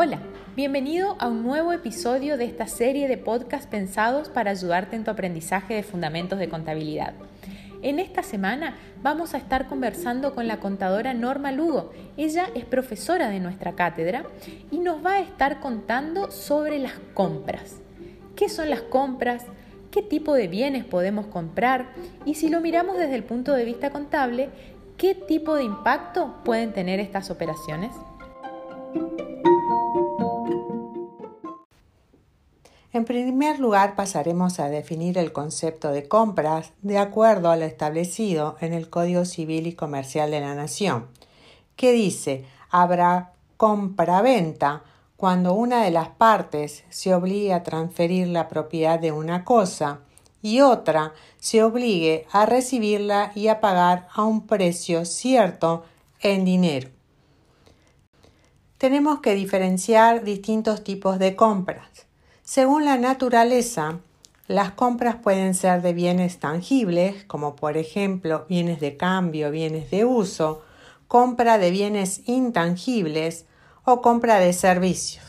Hola, bienvenido a un nuevo episodio de esta serie de podcasts pensados para ayudarte en tu aprendizaje de fundamentos de contabilidad. En esta semana vamos a estar conversando con la contadora Norma Lugo. Ella es profesora de nuestra cátedra y nos va a estar contando sobre las compras. ¿Qué son las compras? ¿Qué tipo de bienes podemos comprar? Y si lo miramos desde el punto de vista contable, ¿qué tipo de impacto pueden tener estas operaciones? En primer lugar, pasaremos a definir el concepto de compras de acuerdo a lo establecido en el Código Civil y Comercial de la Nación, que dice habrá compra-venta cuando una de las partes se obligue a transferir la propiedad de una cosa y otra se obligue a recibirla y a pagar a un precio cierto en dinero. Tenemos que diferenciar distintos tipos de compras. Según la naturaleza, las compras pueden ser de bienes tangibles, como por ejemplo bienes de cambio, bienes de uso, compra de bienes intangibles o compra de servicios.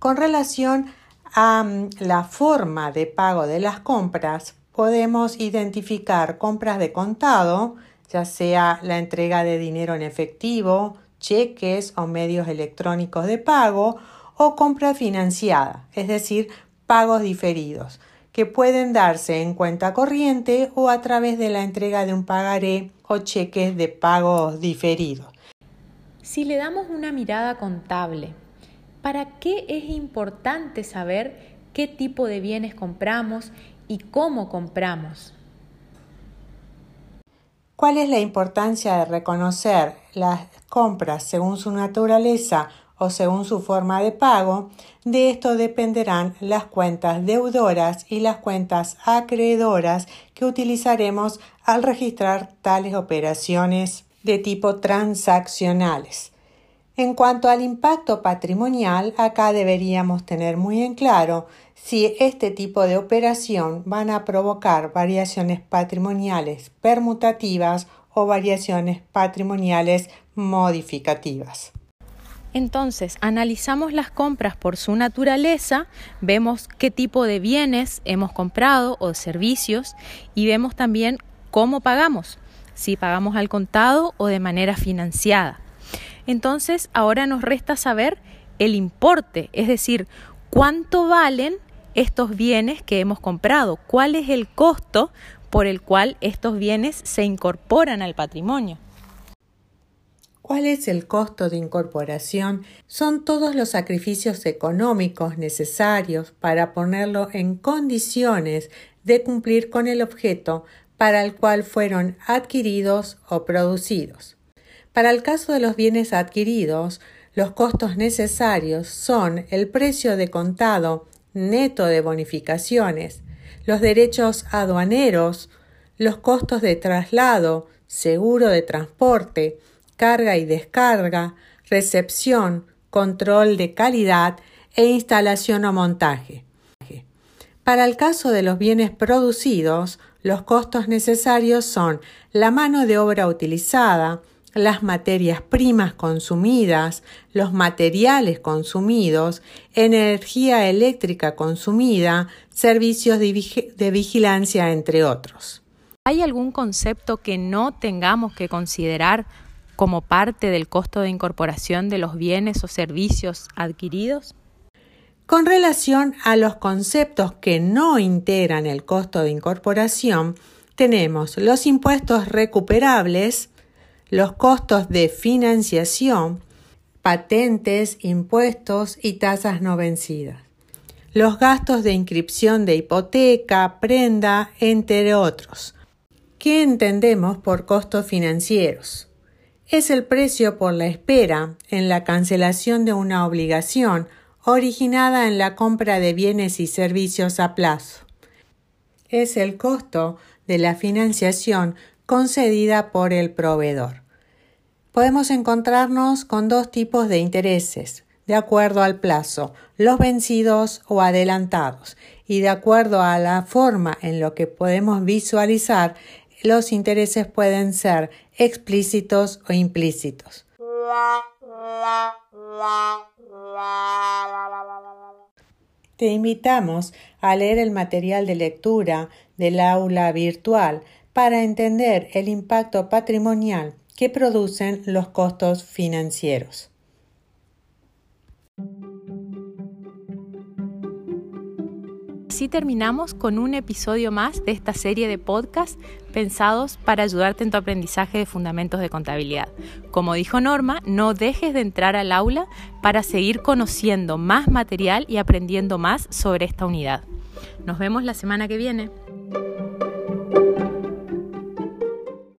Con relación a mm, la forma de pago de las compras, podemos identificar compras de contado, ya sea la entrega de dinero en efectivo, cheques o medios electrónicos de pago, o compra financiada, es decir, pagos diferidos, que pueden darse en cuenta corriente o a través de la entrega de un pagaré o cheques de pagos diferidos. Si le damos una mirada contable, ¿para qué es importante saber qué tipo de bienes compramos y cómo compramos? ¿Cuál es la importancia de reconocer las compras según su naturaleza o según su forma de pago, de esto dependerán las cuentas deudoras y las cuentas acreedoras que utilizaremos al registrar tales operaciones de tipo transaccionales. En cuanto al impacto patrimonial, acá deberíamos tener muy en claro si este tipo de operación van a provocar variaciones patrimoniales permutativas o variaciones patrimoniales modificativas. Entonces, analizamos las compras por su naturaleza, vemos qué tipo de bienes hemos comprado o servicios y vemos también cómo pagamos, si pagamos al contado o de manera financiada. Entonces, ahora nos resta saber el importe, es decir, cuánto valen estos bienes que hemos comprado, cuál es el costo por el cual estos bienes se incorporan al patrimonio. ¿Cuál es el costo de incorporación? Son todos los sacrificios económicos necesarios para ponerlo en condiciones de cumplir con el objeto para el cual fueron adquiridos o producidos. Para el caso de los bienes adquiridos, los costos necesarios son el precio de contado neto de bonificaciones, los derechos aduaneros, los costos de traslado, seguro de transporte, carga y descarga, recepción, control de calidad e instalación o montaje. Para el caso de los bienes producidos, los costos necesarios son la mano de obra utilizada, las materias primas consumidas, los materiales consumidos, energía eléctrica consumida, servicios de, vigilancia, entre otros. ¿Hay algún concepto que no tengamos que considerar como parte del costo de incorporación de los bienes o servicios adquiridos? Con relación a los conceptos que no integran el costo de incorporación, tenemos los impuestos recuperables, los costos de financiación, patentes, impuestos y tasas no vencidas, los gastos de inscripción de hipoteca, prenda, entre otros. ¿Qué entendemos por costos financieros? Es el precio por la espera en la cancelación de una obligación originada en la compra de bienes y servicios a plazo. Es el costo de la financiación concedida por el proveedor. Podemos encontrarnos con dos tipos de intereses, de acuerdo al plazo, los vencidos o adelantados, y de acuerdo a la forma en lo que podemos visualizar los intereses pueden ser explícitos o implícitos. Te invitamos a leer el material de lectura del aula virtual para entender el impacto patrimonial que producen los costos financieros. Así terminamos con un episodio más de esta serie de podcasts pensados para ayudarte en tu aprendizaje de fundamentos de contabilidad. Como dijo Norma, no dejes de entrar al aula para seguir conociendo más material y aprendiendo más sobre esta unidad. Nos vemos la semana que viene.